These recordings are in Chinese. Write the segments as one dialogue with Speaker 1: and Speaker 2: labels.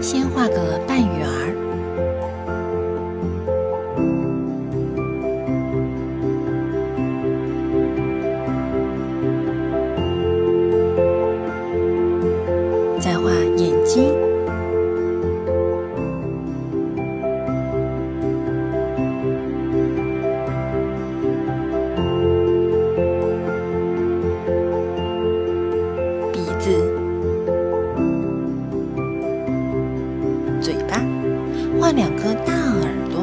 Speaker 1: 先画个半圆儿，再画眼睛，鼻子。画两颗大耳朵。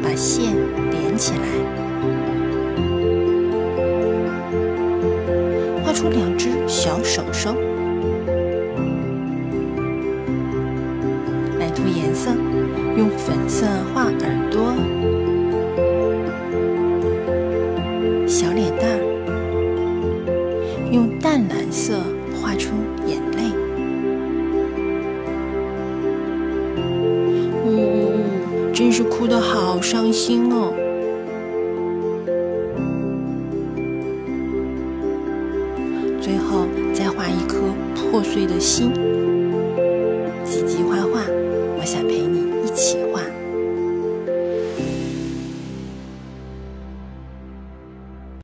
Speaker 1: 把线连起来，画出两只小手手。来涂颜色，用粉色画耳朵。色画出眼泪。呜呜呜，真是哭得好伤心哦。最后再画一颗破碎的心。